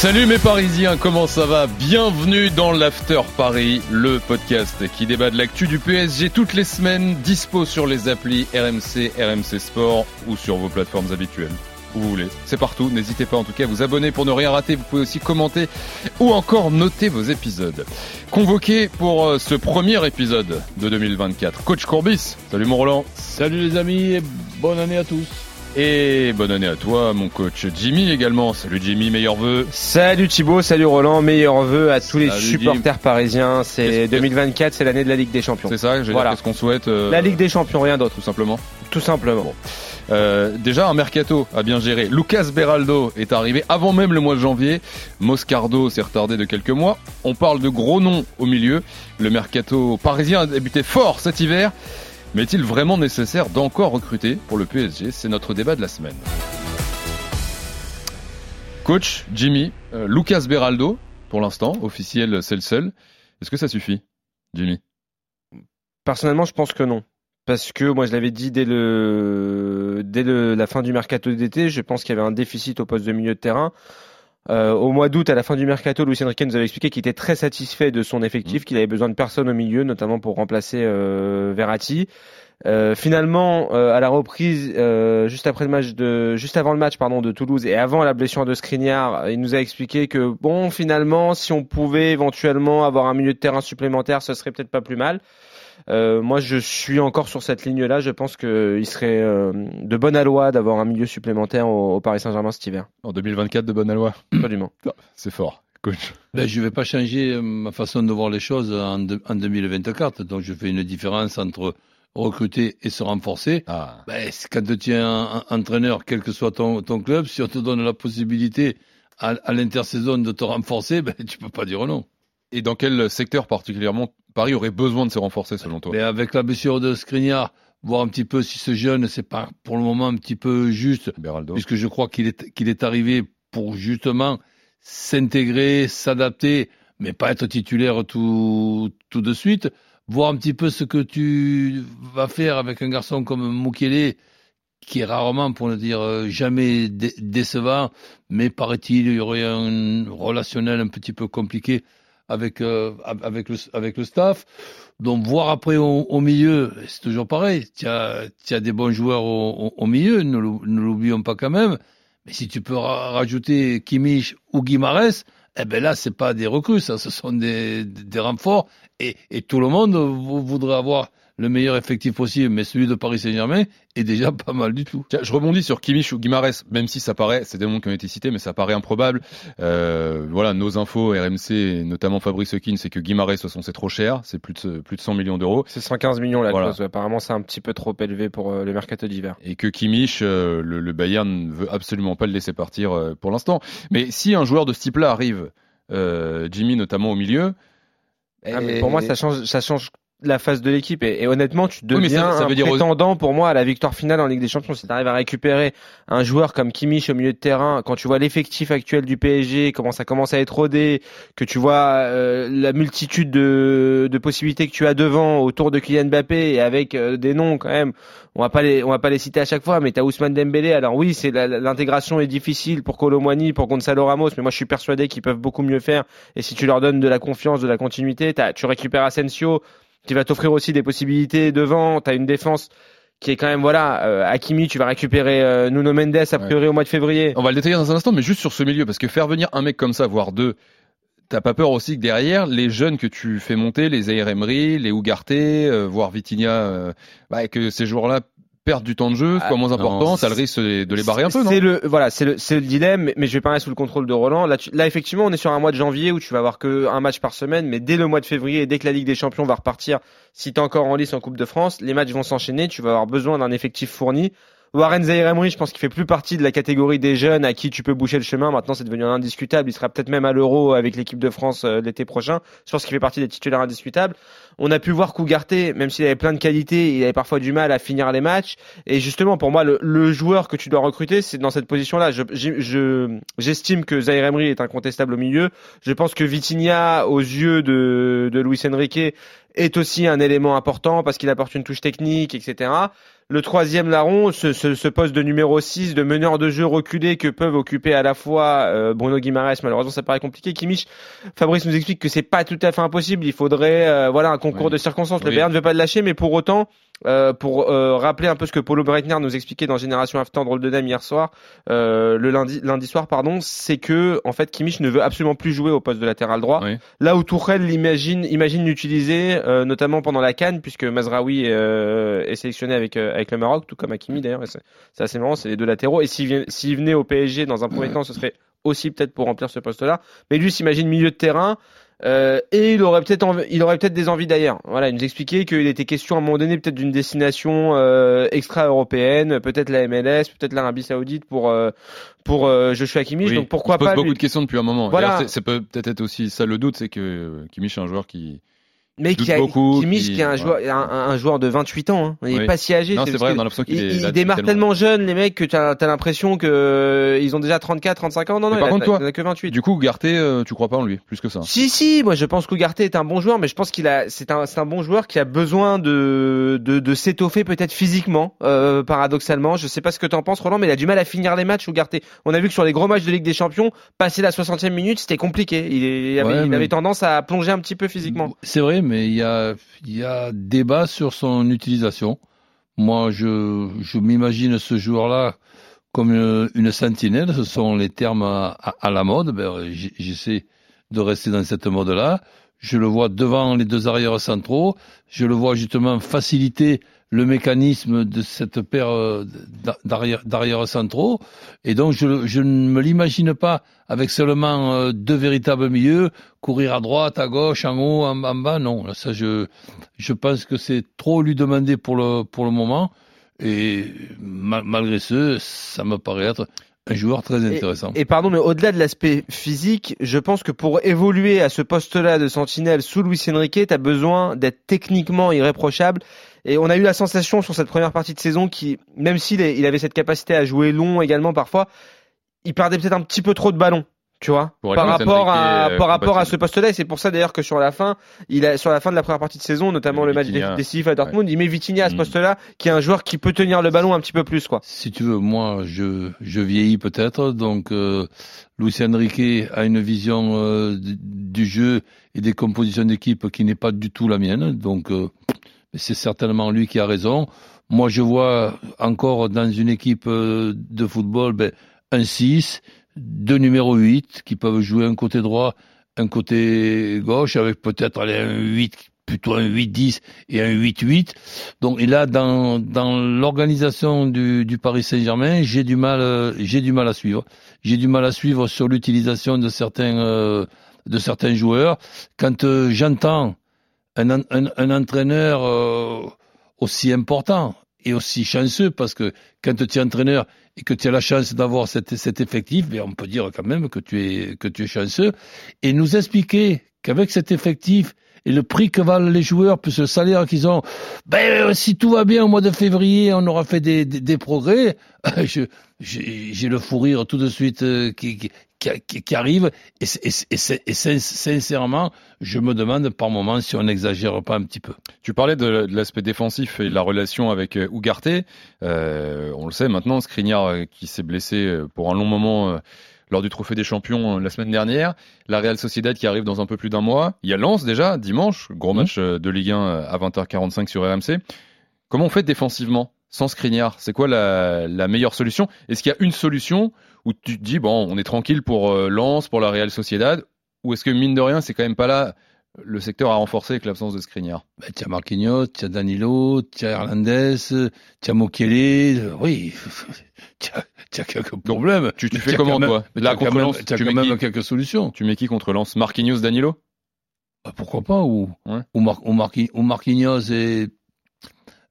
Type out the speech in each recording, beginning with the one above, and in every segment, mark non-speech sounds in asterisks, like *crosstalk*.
Salut mes Parisiens, comment ça va? Bienvenue dans l'After Paris, le podcast qui débat de l'actu du PSG toutes les semaines, dispo sur les applis RMC, RMC Sport ou sur vos plateformes habituelles. Où vous voulez, c'est partout. N'hésitez pas en tout cas à vous abonner pour ne rien rater. Vous pouvez aussi commenter ou encore noter vos épisodes. Convoqué pour euh, ce premier épisode de 2024, Coach Courbis. Salut mon Roland. Salut les amis et bonne année à tous. Et bonne année à toi, mon coach Jimmy également. Salut Jimmy, meilleurs vœux. Salut Thibaut, salut Roland, meilleurs vœux à tous les Salut, supporters parisiens. C'est Qu'est-ce que- 2024, c'est l'année de la Ligue des Champions. C'est ça, je Voilà. qu'est-ce qu'on souhaite euh, La Ligue des Champions, rien d'autre, Tout simplement. tout simplement. Euh, déjà un mercato à bien gérer. Lucas Beraldo est arrivé avant même le mois de janvier. Moscardo s'est retardé de quelques mois. On parle de gros noms au milieu. Le mercato parisien a débuté fort cet hiver. Mais est-il vraiment nécessaire d'encore recruter pour le PSG C'est notre débat de la semaine. Coach Jimmy, euh, Lucas Beraldo, pour l'instant, officiel, c'est le seul. Est-ce que ça suffit, Jimmy? Personnellement, je pense que non. Parce que moi, je l'avais dit dès le dès la fin du mercato d'été, je pense qu'il y avait un déficit au poste de milieu de terrain. Euh, au mois d'août, à la fin du mercato, Luis Enrique nous avait expliqué qu'il était très satisfait de son effectif, qu'il avait besoin de personne au milieu, notamment pour remplacer euh, Verratti. Euh, finalement, euh, à la reprise, euh, juste après le match de, juste avant le match, pardon, de Toulouse et avant la blessure de Skriniar, il nous a expliqué que bon, finalement, si on pouvait éventuellement avoir un milieu de terrain supplémentaire, ce serait peut-être pas plus mal. Euh, moi, je suis encore sur cette ligne-là. Je pense qu'il serait euh, de bonne aloi d'avoir un milieu supplémentaire au, au Paris Saint-Germain cet hiver. En 2024 de bonne aloi Absolument. *coughs* C'est fort, coach. Ben, je ne vais pas changer euh, ma façon de voir les choses en, de- en 2024. Donc je fais une différence entre recruter et se renforcer. Ah. Ben, quand tu es un, un entraîneur, quel que soit ton, ton club, si on te donne la possibilité à, à l'intersaison de te renforcer, ben, tu peux pas dire non. Et dans quel secteur particulièrement Paris aurait besoin de se renforcer selon toi Mais avec la blessure de Skriniar, voir un petit peu si ce jeune, c'est pas pour le moment un petit peu juste, Beraldo. puisque je crois qu'il est, qu'il est arrivé pour justement s'intégrer, s'adapter, mais pas être titulaire tout, tout de suite. Voir un petit peu ce que tu vas faire avec un garçon comme Mukele, qui est rarement, pour ne dire euh, jamais dé- décevant, mais paraît-il, il y aurait un relationnel un petit peu compliqué avec, euh, avec, le, avec le staff. Donc voir après au, milieu, c'est toujours pareil. Tu as, as des bons joueurs au, au- milieu, ne l'ou- ne l'oublions pas quand même. Mais si tu peux ra- rajouter Kimmich ou Guimarães, eh ben là, c'est pas des recrues, ça, ce sont des, des, renforts. Et, et tout le monde vou- voudrait avoir le meilleur effectif possible, mais celui de Paris Saint-Germain est déjà *laughs* pas mal du tout. Tiens, je rebondis sur Kimmich ou Guimarães, même si ça paraît, c'est des noms qui ont été cités, mais ça paraît improbable. Euh, voilà, nos infos RMC, et notamment Fabrice Hawkins, c'est que toute façon, c'est trop cher, c'est plus de, plus de 100 millions d'euros. C'est 115 millions la Voilà. clause. Apparemment, c'est un petit peu trop élevé pour euh, le mercato d'hiver. Et que Kimmich, euh, le, le Bayern ne veut absolument pas le laisser partir euh, pour l'instant. Mais si un joueur de ce type-là arrive, euh, Jimmy notamment au milieu, Ah, mais pour moi, ça change, ça change la face de l'équipe. Et, et honnêtement, tu deviens ça- ça un veut dire aux- prétendant pour moi à la victoire finale en Ligue des Champions. Si tu arrives à récupérer un joueur comme Kimmich au milieu de terrain, quand tu vois l'effectif actuel du PSG, comment ça commence à être rodé, que tu vois euh, la multitude de, de possibilités que tu as devant autour de Kylian Mbappé et avec euh, des noms quand même. On va pas les, on va pas les citer à chaque fois, mais t'as Ousmane Dembélé. Alors oui, c'est l'intégration est difficile pour Colomwani, pour Gonzalo Ramos, mais moi je suis persuadé qu'ils peuvent beaucoup mieux faire. Et si tu leur donnes de la confiance, de la continuité, tu récupères Asensio, qui va t'offrir aussi des possibilités devant. T'as une défense qui est quand même voilà. Euh, Hakimi, tu vas récupérer euh, Nuno Mendes a priori au mois de février. On va le détailler dans un instant, mais juste sur ce milieu, parce que faire venir un mec comme ça, voire deux, t'as pas peur aussi que derrière, les jeunes que tu fais monter, les Emery, les Ugarte, euh, voire Vitinha, euh, bah, que ces joueurs-là perdent du temps de jeu, soient moins importants, ça le risque de les barrer un peu, non? C'est le voilà, c'est le c'est le dilemme, mais- je vais pas rester sous le contrôle de Roland. Là, tu- là effectivement, on est sur un mois de janvier où tu vas avoir que un match par semaine, mais dès le mois de février, dès que la Ligue des Champions va repartir, si t'es encore en lice en Coupe de France, les matchs vont s'enchaîner, tu vas avoir besoin d'un effectif fourni. Warren Zaïre je pense qu'il fait plus partie de la catégorie des jeunes à qui tu peux boucher le chemin. Maintenant, c'est devenu indiscutable. Il sera peut-être même à l'Euro avec l'équipe de France euh, l'été prochain. Je pense qu'il fait partie des titulaires indiscutables. On a pu voir qu'Ougarté, même s'il avait plein de qualités, il avait parfois du mal à finir les matchs. Et justement, pour moi, le, joueur que tu dois recruter, c'est dans cette position-là. J'estime je, je, que Zaire Emery est incontestable au milieu. Je pense que Vitinha, aux yeux de, de Luis Enrique, est aussi un élément important parce qu'il apporte une touche technique, etc. Le troisième larron, ce, ce, poste de numéro 6, de meneur de jeu reculé que peuvent occuper à la fois euh, Bruno Guimaraes, malheureusement ça paraît compliqué. Kimmich, Fabrice nous explique que c'est pas tout à fait impossible. Il faudrait euh, voilà un concours de circonstances. Le Bayern ne veut pas le lâcher, mais pour autant, euh, pour euh, rappeler un peu ce que Paulo Breitner nous expliquait dans Génération After Drôle de Dame hier soir, euh, le lundi, lundi soir, pardon, c'est que en fait Kimmich ne veut absolument plus jouer au poste de latéral droit. Là où Tourelle l'imagine, imagine l'utiliser, notamment pendant la Cannes, puisque Mazraoui est sélectionné avec avec le Maroc, tout comme Hakimi d'ailleurs. C'est assez marrant, c'est les deux latéraux. Et s'il venait au PSG dans un premier temps, ce serait aussi peut-être pour remplir ce poste-là. Mais lui s'imagine milieu de terrain. Euh, et il aurait peut-être il aurait peut-être des envies d'ailleurs. Voilà, il nous expliquait qu'il était question à un moment donné peut-être d'une destination euh, extra-européenne, peut-être la MLS, peut-être l'Arabie Saoudite pour euh, pour euh, Joshua Kimmich. Donc pourquoi il pose beaucoup de questions depuis un moment. Voilà, ça peut peut-être être aussi ça le doute, c'est que Kimmich est un joueur qui mais qui, a, beaucoup, qui, qui est un joueur, un, un, joueur de 28 ans. Hein. Il est pas si âgé. Non, c'est vrai. Dans il, il démarre tellement jeune, les mecs, que t'as as, l'impression que euh, ils ont déjà 34, 35 ans. Non, non, par il, contre, a, toi, que 28. Du coup, Ougarté, euh, tu crois pas en lui, plus que ça? Si, si. Moi, je pense qu'Ougarté est un bon joueur, mais je pense qu'il a, c'est un, c'est un bon joueur qui a besoin de, de, de s'étoffer peut-être physiquement, euh, paradoxalement. Je sais pas ce que t'en penses, Roland, mais il a du mal à finir les matchs. Ougarté. On a vu que sur les gros matchs de Ligue des Champions, passer la 60e minute, c'était compliqué. Il, avait, il avait tendance à plonger un petit peu physiquement. C'est vrai, mais il y a il y a débat sur son utilisation. Moi, je, m'imagine ce joueur-là comme une, sentinelle. Ce sont les termes à, la mode. Ben, J'essaie de rester dans cette mode-là. Je le vois devant les deux arrières centraux. Je le vois justement faciliter le mécanisme de cette paire euh, d'arrière centraux. Et donc, je, ne me l'imagine pas avec seulement euh, deux véritables milieux, courir à droite, à gauche, en haut, en, bas. Non, ça, je, je pense que c'est trop lui demander pour le, pour le moment. Et malgré ce, ça me paraît être un joueur très intéressant. Et, pardon, mais au-delà de l'aspect physique, je pense que pour évoluer à ce poste-là de sentinelle sous Luis Enrique, tu as besoin d'être techniquement irréprochable. Et on a eu la sensation sur cette première partie de saison qui, même s'il il avait cette capacité à jouer long également parfois, il perdait peut-être un petit peu trop de ballons tu vois, par rapport à par rapport à ce poste-là. Et c'est pour ça d'ailleurs que sur la fin, il a sur la fin de la première partie de saison, notamment le match décisif à Dortmund, il met Vitinha à ce mm. poste-là, qui est un joueur qui peut tenir le ballon un petit peu plus, quoi. Si tu veux, moi, je je vieillis peut-être, donc euh, Luis Enrique a une vision euh, du jeu et des compositions d'équipe qui n'est pas du tout la mienne, donc euh, c'est certainement lui qui a raison. Moi, je vois encore dans une équipe euh, de football ben, un 6 deux numéros 8 qui peuvent jouer un côté droit, un côté gauche, avec peut-être un 8, plutôt un 8-10 et un 8-8. Donc, et là, dans, dans l'organisation du, du Paris Saint-Germain, j'ai du mal, j'ai du mal à suivre. J'ai du mal à suivre sur l'utilisation de certains, euh, de certains joueurs. Quand euh, j'entends un, un, un, entraîneur euh, aussi important et aussi chanceux, parce que quand tu es entraîneur et que tu as la chance d'avoir cet, effectif, mais on peut dire quand même que tu es chanceux, et nous expliquer qu'avec cet effectif et le prix que valent les joueurs, plus le salaire qu'ils ont, ben, si tout va bien au mois de février, on aura fait des, des, des progrès. *laughs* J'ai le fou rire tout de suite euh, qui, qui, arrive et, et, et, sincèrement, je me demande par moment si on n'exagère pas un petit peu. Tu parlais de, l'aspect défensif et de la relation avec euh, Ougarté. Euh, on le sait maintenant, Skriniar euh, qui s'est blessé euh, pour un long moment lors du Trophée des Champions la semaine dernière. La Real Sociedad qui arrive dans un peu plus d'un mois. Il y a Lens déjà, dimanche, gros mmh. match de Ligue 1 à 20h45 sur RMC. Comment on fait défensivement sans Skriniar? C'est quoi la, la, meilleure solution? Est-ce qu'il y a une solution où tu te dis, bon, on est tranquille pour euh, Lens, pour la Real Sociedad? Ou est-ce que, mine de rien, c'est quand même pas là le secteur à renforcer avec l'absence de Skriniar bah, Marquinhos, tu as Danilo, tu as Hernandez, tu as Mokele, oui, *laughs* tu as, quelques problèmes. Tu, tu fais comment, toi Là, contre Lens, tu as quand même quelques solutions. Tu mets qui contre Lens Marquinhos, Danilo? Bah, Pourquoi pas Ou, ouais. ou, Mar ou, ou Marquinhos et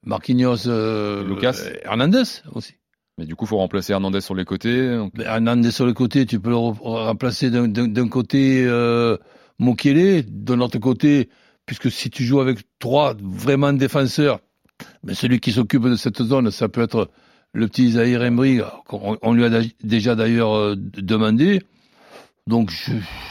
Marquinhos, euh, Lucas Hernandez aussi. Mais du coup, faut remplacer Hernandez sur les côtés. donc- Ben, Hernandez sur le côté, tu peux le re- remplacer d'un- d'un d'un côté euh, Mokele, de l'autre côté, puisque si tu joues avec trois vraiment défenseurs, mais celui qui s'occupe de cette zone, ça peut être le petit Zahir Emery, on, lui a déjà d'ailleurs euh, demandé. Donc,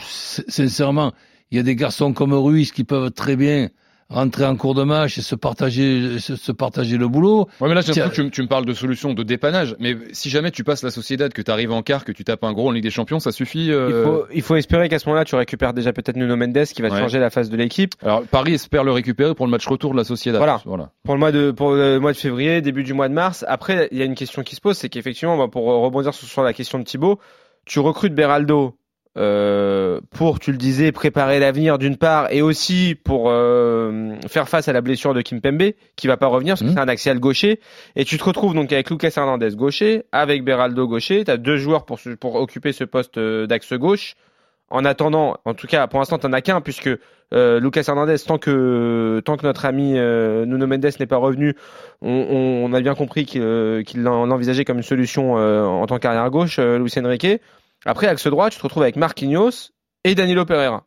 sincèrement, il y a des garçons comme Ruiz qui peuvent très bien rentrer en cours de match et se partager, se, se partager le boulot. Ouais, mais là, j'ai Tiens. l'impression que tu, tu me parles de solution, de dépannage. Mais si jamais tu passes la Sociedad, que tu arrives en quart, que tu tapes un gros en Ligue des Champions, ça suffit. Il euh, faut, il faut espérer qu'à ce moment-là, tu récupères déjà peut-être Nuno Mendes qui va te Ouais. changer la face de l'équipe. Alors, Paris espère le récupérer pour le match retour de la Sociedad. Voilà. voilà. pour le mois de pour le mois de février, début du mois de mars. Après, il y a une question qui se pose, c'est qu'effectivement, bah, pour rebondir sur, sur la question de Thibaut, tu recrutes Beraldo euh, pour, tu le disais, préparer l'avenir d'une part, et aussi pour euh, faire face à la blessure de Kimpembe, qui va pas revenir parce que Mhm. c'est un axial gaucher, et tu te retrouves donc avec Lucas Hernandez gaucher, avec Beraldo gaucher, tu as deux joueurs pour pour occuper ce poste euh, d'axe gauche. En attendant, en tout cas, pour l'instant, t'en as qu'un puisque euh, Lucas Hernandez, tant que tant que notre ami euh, Nuno Mendes n'est pas revenu, on, on- on a bien compris qu'il euh, l'en- l'envisageait comme une solution euh, en tant qu'arrière gauche, euh, Luis Enrique. Après, axe droit, tu te retrouves avec Marquinhos et Danilo Pereira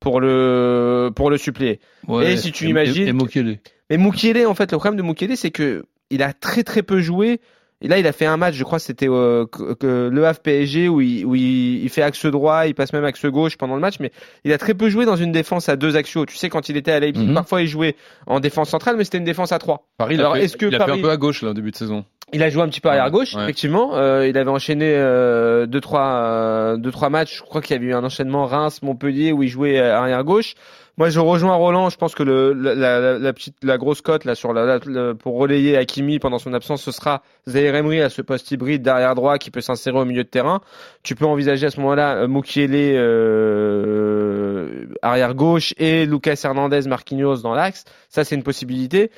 pour le pour le suppléer. Ouais, Et si tu et- imagines Et. Mais Mukiele, en fait, le problème de Mukiele, c'est que il a très très peu joué. Et là, il a fait un match, je crois, c'était euh, le Havre PSG où, il, où il, il fait axe droit, il passe même axe gauche pendant le match, mais il a très peu joué dans une défense à deux axiaux. Tu sais, quand il était à Leipzig, Mhm. parfois il jouait en défense centrale, mais c'était une défense à trois. Paris, il, a, fait, est-ce que il a fait Paris- un peu à gauche là, au début de saison. Il a joué un petit peu arrière gauche, Ouais. effectivement. Euh, il avait enchaîné euh, deux trois euh, deux trois matchs. Je crois qu'il y avait eu un enchaînement Reims Montpellier où il jouait euh, arrière gauche. Moi, je rejoins Roland. Je pense que le la, la, la petite la grosse cote là sur la, la- le- pour relayer Hakimi pendant son absence, ce sera Zaire Emery à ce poste hybride d'arrière droit qui peut s'insérer au milieu de terrain. Tu peux envisager à ce moment-là euh, Mukiele euh, arrière gauche et Lucas Hernandez Marquinhos dans l'axe. Ça, c'est une possibilité.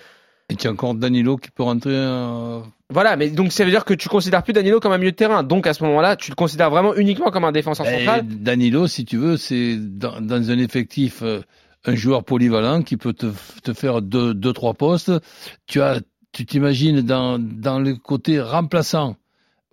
Et tu as encore Danilo qui peut rentrer. euh, Voilà, mais donc ça veut dire que tu considères plus Danilo comme un milieu de terrain. Donc à ce moment-là, tu le considères vraiment uniquement comme un défenseur ben, central. Danilo, si tu veux, c'est dans, dans un effectif euh, un joueur polyvalent qui peut te, te faire deux, deux, trois postes. Tu as, tu t'imagines dans, dans le côté remplaçant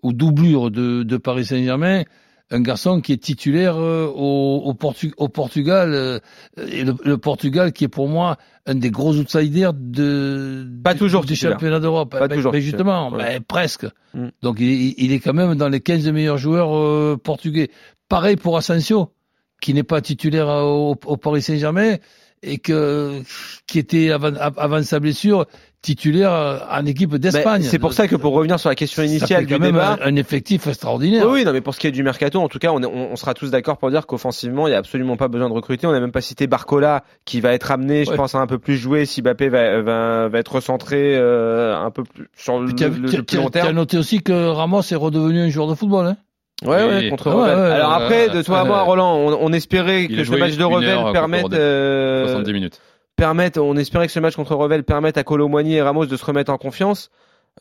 ou doublure de, de Paris Saint-Germain, un garçon qui est titulaire euh, au, au, Portu- au Portugal, euh, et le, le Portugal qui est pour moi un des gros outsiders de Pas du- toujours du titulaire. championnat d'Europe. Pas Ben, toujours ben, justement, ben, presque. Mm. Donc il, il est quand même dans les 15 meilleurs joueurs euh, portugais. Pareil pour Asensio, qui n'est pas titulaire au, au Paris Saint-Germain et que qui était avant, avant sa blessure titulaire en équipe d'Espagne. c'est pour ça que pour revenir sur la question Ça initiale fait du quand même débat. un, effectif extraordinaire. Oui, non, mais pour ce qui est du mercato, en tout cas, on, est- on, on sera tous d'accord pour dire qu'offensivement, il n'y a absolument pas besoin de recruter. On n'a même pas cité Barcola, qui va être amené, je pense, à un peu plus jouer si Mbappé va, va, va être recentré euh, un peu plus sur le, le- le plus long tu as noté aussi que Ramos est redevenu un joueur de football. Hein Ouais, Oui. ouais, contre Ah ouais, Revel. ouais, Alors après, de toi à moi, Roland, on, on espérait que ce match de Revel permette, euh, 70 minutes. permette, on espérait que ce match contre Revel permette à Colomboigny et Ramos de se remettre en confiance.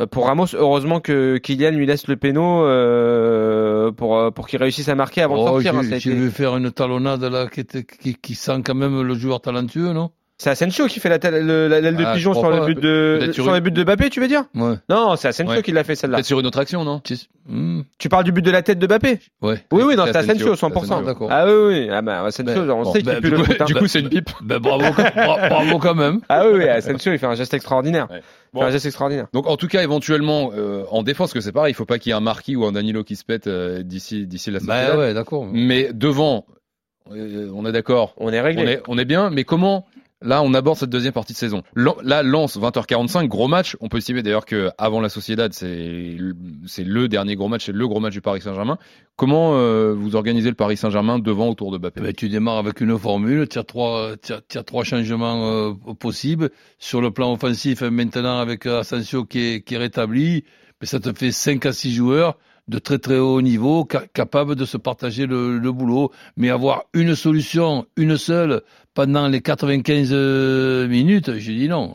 Euh, Pour Ramos, heureusement que Kylian lui laisse le péno euh, pour euh, pour qu'il réussisse à marquer avant de Oh, sortir. hein, été- vu faire une talonnade là qui, qui sent quand même le joueur talentueux, non? C'est Asensio qui fait la la- l'aile de Ah, pigeon sur pas. le but de sur une- le but de Mbappé, tu veux dire Ouais. Non, c'est Asensio Ouais. qui l'a fait celle-là. Peut-être sur une autre action, non Hmm, Tu parles du but de la tête de Mbappé Ouais. Oui, oui, non, c'est Asensio, Asensio, 100%. Asensio. D'accord. Ah oui, oui, ah bah Asensio, Ben, on bon, sait qu'il ben, pue du le coup-. Du coup, c'est une pipe. *laughs* Ben, bravo, bra- bravo quand même. Ah oui, oui, Asensio, il fait un geste extraordinaire. Un geste extraordinaire. Donc en tout cas éventuellement euh, en défense que c'est pareil, il faut pas qu'il y ait un Marquis ou un Danilo qui se pète euh, d'ici d'ici la Sociedad. ouais, d'accord. Mais devant, euh, on est d'accord, On est on réglé. est on est bien. Mais comment là on aborde cette deuxième partie de saison Là Lens 20h45, gros match. On peut estimer d'ailleurs que avant la Sociedad c'est le- dernier gros match, c'est le gros match du Paris Saint-Germain. Comment euh, vous organisez le Paris Saint-Germain devant autour de Mbappé? Eh ben, tu démarres avec une formule, tu as trois, trois changements euh, possibles. Sur le plan offensif, maintenant avec Asensio qui est, qui est rétabli, mais ça te fait 5 à 6 joueurs de très très haut niveau, ca- capables de se partager le, le boulot. Mais avoir une solution, une seule, pendant les 95 euh, minutes, je dis non,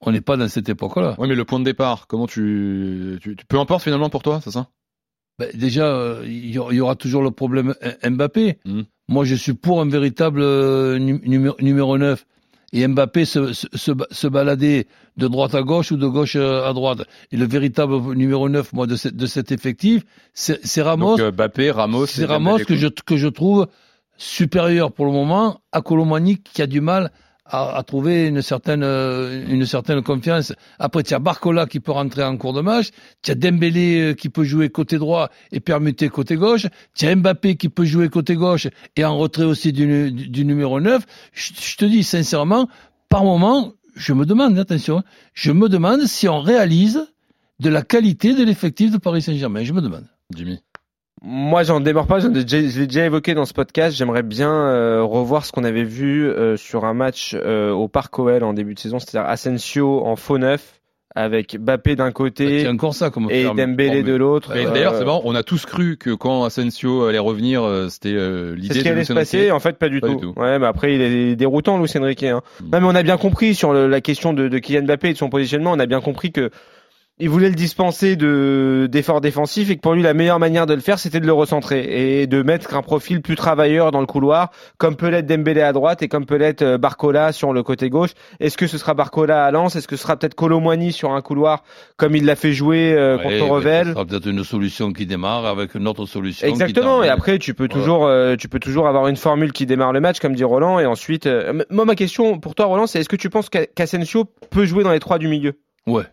on n'est pas dans cette époque-là. Ouais, mais le point de départ, comment tu, tu, tu- peu importe finalement pour toi, c'est ça? Ben, déjà, euh, il y aura- il y aura toujours le problème M- Mbappé. Mhm. Moi, je suis pour un véritable euh, nu- numéro, numéro 9. Et Mbappé se, se, se, se balader de droite à gauche ou de gauche euh, à droite. Et le véritable numéro 9, moi, de, cette- de cet effectif, c'est Ramos. Donc euh, Mbappé, Ramos. C'est Ramos que je, que je trouve supérieur pour le moment à Colomani qui a du mal à, à trouver une certaine, euh, une certaine confiance. Après, tu as Barcola qui peut rentrer en cours de match, tu as Dembélé euh, qui peut jouer côté droit et permuter côté gauche, tu as Mbappé qui peut jouer côté gauche et en retrait aussi du, du, numéro 9. Je, te dis sincèrement, par moment, je me demande, attention, hein, je me demande si on réalise de la qualité de l'effectif de Paris Saint-Germain. Je me demande. Moi, j'en démords pas. J'en ai déjà- je l'ai déjà évoqué dans ce podcast. J'aimerais bien euh, revoir ce qu'on avait vu euh, sur un match euh, au Parc OL en début de saison, c'est-à-dire Asensio en faux neuf avec Bappé d'un côté encore ça comme et Dembélé de l'autre. Euh, D'ailleurs, c'est marrant, on a tous cru que quand Asensio allait revenir, euh, c'était euh, C'est l'idée ce qui allait se passer, en fait, pas du Pas tout. du tout. Ouais, mais après, il est déroutant, Luis Enrique. Hein. Mm. Non, mais on a bien compris sur le- la question de, de Kylian Mbappé et de son positionnement, on a bien compris que il voulait le dispenser de d'efforts défensifs et que pour lui, la meilleure manière de le faire, c'était de le recentrer et de mettre un profil plus travailleur dans le couloir, comme peut l'être Dembélé à droite et comme peut l'être euh, Barcola sur le côté gauche. Est-ce que ce sera Barcola à Lens? Est-ce que ce sera peut-être Colomwani sur un couloir, comme il l'a fait jouer euh, Ouais, contre Revel? Ce sera peut-être une solution qui démarre avec une autre solution. qui Exactement. Et après, tu peux Voilà. toujours, euh, tu peux toujours avoir une formule qui démarre le match, comme dit Roland. Et ensuite, euh, moi, ma question pour toi, Roland, c'est est-ce que tu penses qu'A- qu'Asensio peut jouer dans les trois du milieu? Ouais.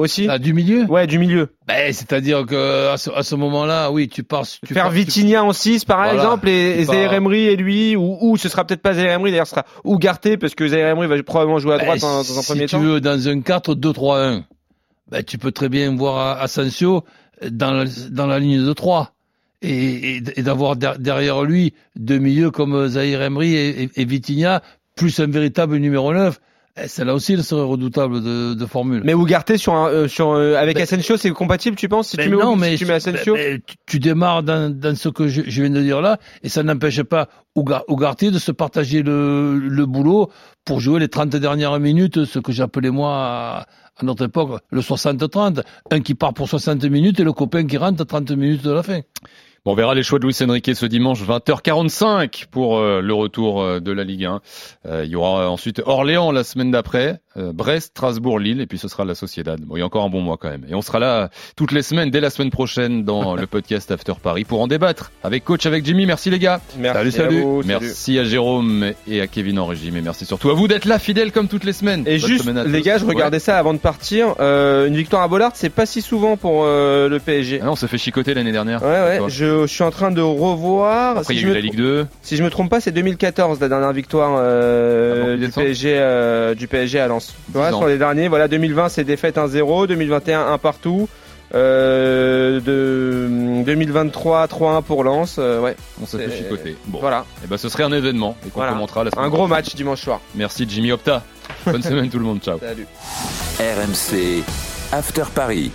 Aussi Ah, du milieu? Ouais, du milieu. ben, C'est-à-dire que à ce, à ce moment-là, oui, tu pars. Tu Faire pars- Vitinha en 6 par Voilà. exemple, et, Tu et Zaire Emery et lui, ou, ou ce sera peut-être pas Zaire Emery, d'ailleurs, ce sera Ougarté, parce que Zaire Emery va probablement jouer à Ben, droite dans, dans un si premier tu temps. veux, dans un 4-2-3-1, ben, tu peux très bien voir Asensio dans la, dans la ligne de 3 et, et, et d'avoir der- derrière lui deux milieux comme Zahir Emery et, et, et Vitinha, plus un véritable numéro 9. Eh, Celle-là aussi, elle serait redoutable de, de formule. Mais Ougarté sur un, euh, sur, euh, avec Ben- Asensio, c'est compatible, tu penses, si Ben tu mets, non, Ou- si mais tu mets Asensio? ben, ben, tu, tu démarres dans, dans ce que je, je viens de dire là, et ça n'empêche pas Ouga- Ougarté de se partager le, le boulot pour jouer les 30 dernières minutes, ce que j'appelais moi à, à notre époque le 60-30. Un qui part pour 60 minutes et le copain qui rentre à 30 minutes de la fin. Bon, on verra les choix de Luis Enrique ce dimanche 20h45 pour euh, le retour euh, de la Ligue 1. Euh, il y aura ensuite Orléans la semaine d'après, euh, Brest, Strasbourg, Lille et puis ce sera la Sociedad. Bon, il y a encore un bon mois quand même. Et on sera là toutes les semaines dès la semaine prochaine dans *laughs* le podcast After Paris pour en débattre avec coach avec Jimmy. Merci les gars. Merci salut, à salut. vous, salut. Merci à Jérôme et à Kevin en régime et merci surtout à vous d'être là fidèles comme toutes les semaines. Et Bonne juste, semaine à les tous. gars, je Ouais. regardais ça avant de partir. Euh, une victoire à Bollard, c'est pas si souvent pour euh, le PSG. Ah non, on s'est fait chicoter l'année dernière. Ouais, ouais. Je, je suis en train de revoir. Après, si, il y a eu me la Ligue 2. si je me trompe pas, c'est 2014 la dernière victoire euh, qu'il du. PSG euh, du PSG à Lens. Ans. sur les derniers, voilà 2020 c'est défaite 1-0, 2021 1 partout. Euh, de 2023 3-1 pour Lens, euh, ouais. On s'est fait chicoter. Bon, Voilà, et ben ce serait un événement et qu'on Voilà. commentera la semaine un gros prochaine. match dimanche soir. Merci Jimmy Opta. Bonne *laughs* semaine tout le monde. Ciao. Salut. RMC After Paris.